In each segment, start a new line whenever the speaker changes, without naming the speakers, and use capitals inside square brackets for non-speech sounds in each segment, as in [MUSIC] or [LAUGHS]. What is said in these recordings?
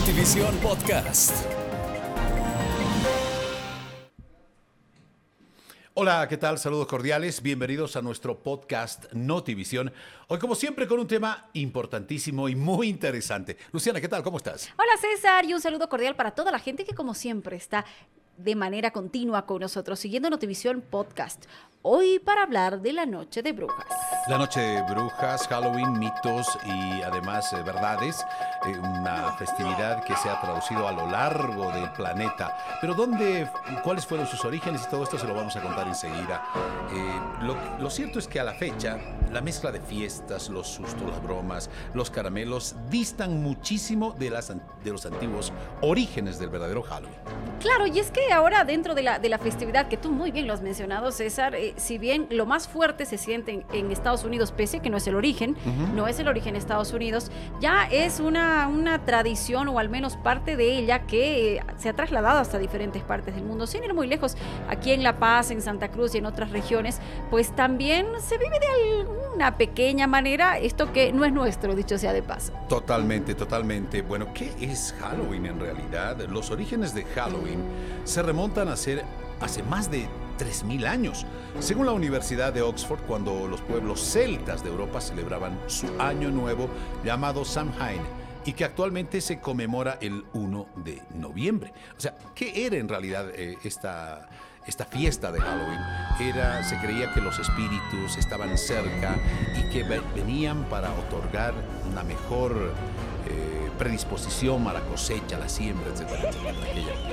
Notivisión Podcast.
Hola, ¿qué tal? Saludos cordiales. Bienvenidos a nuestro podcast Notivisión. Hoy, como siempre, con un tema importantísimo y muy interesante. Luciana, ¿qué tal? ¿Cómo estás?
Hola César y un saludo cordial para toda la gente que como siempre está de manera continua con nosotros siguiendo Notivisión Podcast. Hoy para hablar de la Noche de Brujas.
La Noche de Brujas, Halloween, mitos y además eh, verdades. eh, una festividad que se ha traducido a lo largo del planeta. Pero ¿dónde, cuáles fueron sus orígenes y todo esto se lo vamos a contar enseguida. Eh, lo, lo cierto es que a la fecha, la mezcla de fiestas, los sustos, las bromas, los caramelos distan muchísimo de, las, an- de los antiguos orígenes del verdadero Halloween.
Claro, y es que ahora dentro de la, de la festividad, que tú muy bien lo has mencionado, César, si bien lo más fuerte se siente en, en Estados Unidos, pese a que no es el origen, no es el origen de Estados Unidos, ya es una, una tradición o al menos parte de ella que eh, se ha trasladado hasta diferentes partes del mundo, sin ir muy lejos, aquí en La Paz, en Santa Cruz y en otras regiones, pues también se vive de alguna pequeña manera esto que no es nuestro, dicho sea de paso.
Totalmente, totalmente. Bueno, ¿qué es Halloween en realidad? Los orígenes de Halloween se remontan a ser hace más de 3.000 años. Según la Universidad de Oxford, cuando los pueblos celtas de Europa celebraban su año nuevo llamado Samhain y que actualmente se conmemora el 1 de noviembre. O sea, ¿qué era en realidad eh, esta, esta fiesta de Halloween? Era, se creía que los espíritus estaban cerca y que ve- venían para otorgar una mejor eh, predisposición a la cosecha, a la siembra, etcétera,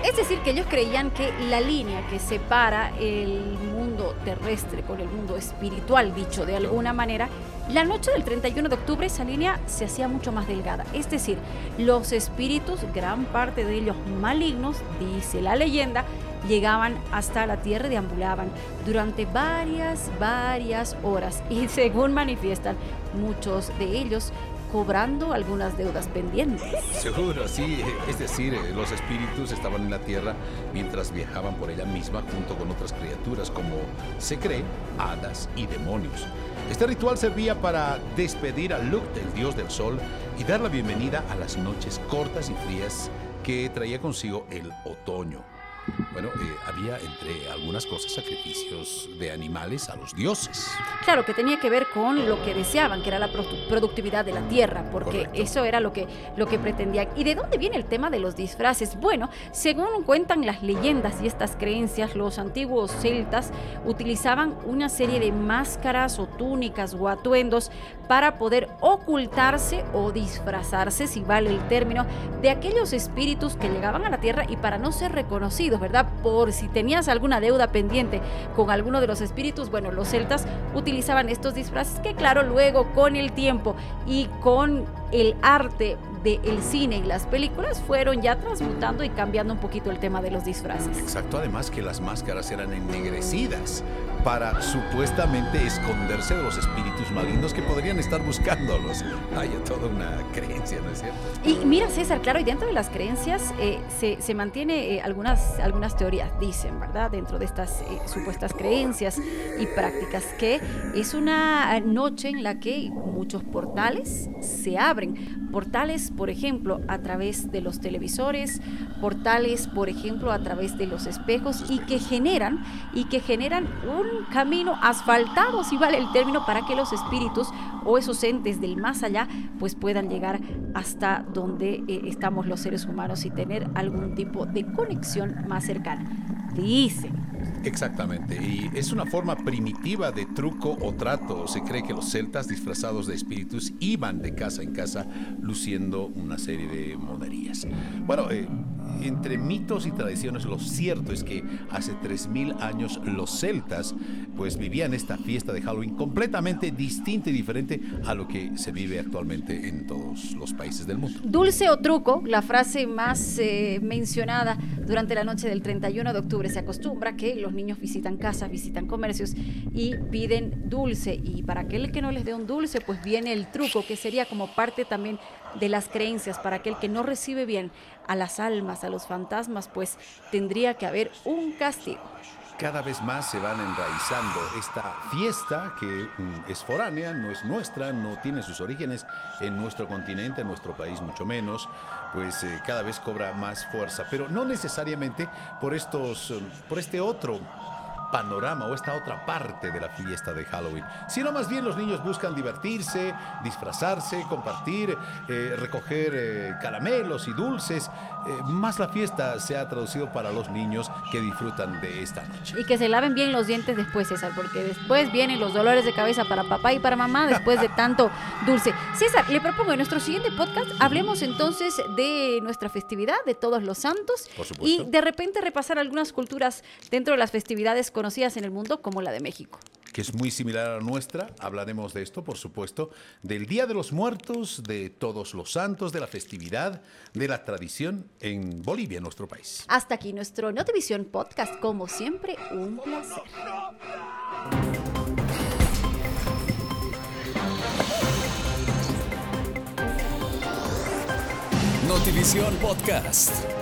Es decir, que ellos creían que la línea que separa el mundo terrestre con el mundo espiritual, dicho de alguna manera, la noche del 31 de octubre esa línea se hacía mucho más delgada. Es decir, los espíritus, gran parte de ellos malignos, dice la leyenda, llegaban hasta la tierra y deambulaban durante varias, varias horas. Y según manifiestan, muchos de ellos cobrando algunas deudas pendientes.
Seguro, sí. Es decir, eh, los espíritus estaban en la tierra mientras viajaban por ella misma junto con otras criaturas como se cree, hadas y demonios. Este ritual servía para despedir a Luc, el dios del sol, y dar la bienvenida a las noches cortas y frías que traía consigo el otoño. Bueno, eh, había entre algunas cosas sacrificios de animales a los dioses.
Claro, que tenía que ver con lo que deseaban, que era la produ- productividad de la tierra, porque
Correcto.
eso era lo que, lo que pretendían. ¿Y de dónde viene el tema de los disfraces? Bueno, según cuentan las leyendas y estas creencias, los antiguos celtas utilizaban una serie de máscaras o túnicas o atuendos para poder ocultarse o disfrazarse, si vale el término, de aquellos espíritus que llegaban a la tierra y para no ser reconocidos, ¿verdad? Por si tenías alguna deuda pendiente con alguno de los espíritus, bueno, los celtas utilizaban estos disfraces que claro, luego con el tiempo y con el arte del cine y las películas fueron ya transmutando y cambiando un poquito el tema de los disfraces.
Exacto, además que las máscaras eran ennegrecidas para supuestamente esconderse de los espíritus malignos que podrían estar buscándolos. Hay toda una creencia, ¿no es cierto?
Y mira, César, claro, y dentro de las creencias eh, se, se mantiene eh, algunas, algunas teorías, dicen, ¿verdad? Dentro de estas eh, supuestas creencias y prácticas, que es una noche en la que muchos portales se abren. Portales, por ejemplo, a través de los televisores, portales, por ejemplo, a través de los espejos y que generan y que generan un camino asfaltado, si vale el término, para que los espíritus o esos entes del más allá pues puedan llegar hasta donde eh, estamos los seres humanos y tener algún tipo de conexión más cercana.
Exactamente, y es una forma primitiva de truco o trato. Se cree que los celtas disfrazados de espíritus iban de casa en casa luciendo una serie de monerías. Bueno, eh, entre mitos y tradiciones, lo cierto es que hace 3.000 años los celtas pues vivían esta fiesta de Halloween completamente distinta y diferente a lo que se vive actualmente en todos los países del mundo.
Dulce o truco, la frase más eh, mencionada durante la noche del 31 de octubre. Se acostumbra que los niños visitan casas, visitan comercios y piden dulce. Y para aquel que no les dé un dulce, pues viene el truco, que sería como parte también de las creencias. Para aquel que no recibe bien a las almas, a los fantasmas, pues tendría que haber un castigo.
cada vez más se van enraizando. Esta fiesta que mm, es foránea, no es nuestra, no tiene sus orígenes en nuestro continente, en nuestro país mucho menos, pues eh, cada vez cobra más fuerza, pero no necesariamente por estos, eh, por este otro panorama o esta otra parte de la fiesta de Halloween, sino más bien los niños buscan divertirse, disfrazarse, compartir, eh, recoger eh, caramelos y dulces. Eh, más la fiesta se ha traducido para los niños que disfrutan de esta noche.
Y que se laven bien los dientes después, César, porque después vienen los dolores de cabeza para papá y para mamá después de [LAUGHS] tanto dulce. César, le propongo en nuestro siguiente podcast hablemos entonces de nuestra festividad, de todos los santos, y de repente repasar algunas culturas dentro de las festividades conocidas en el mundo como la de México.
Que es muy similar a la nuestra. Hablaremos de esto, por supuesto, del Día de los Muertos, de todos los santos, de la festividad, de la tradición en Bolivia, nuestro país.
Hasta aquí nuestro Notivisión Podcast. Como siempre, un placer.
Notivisión Podcast.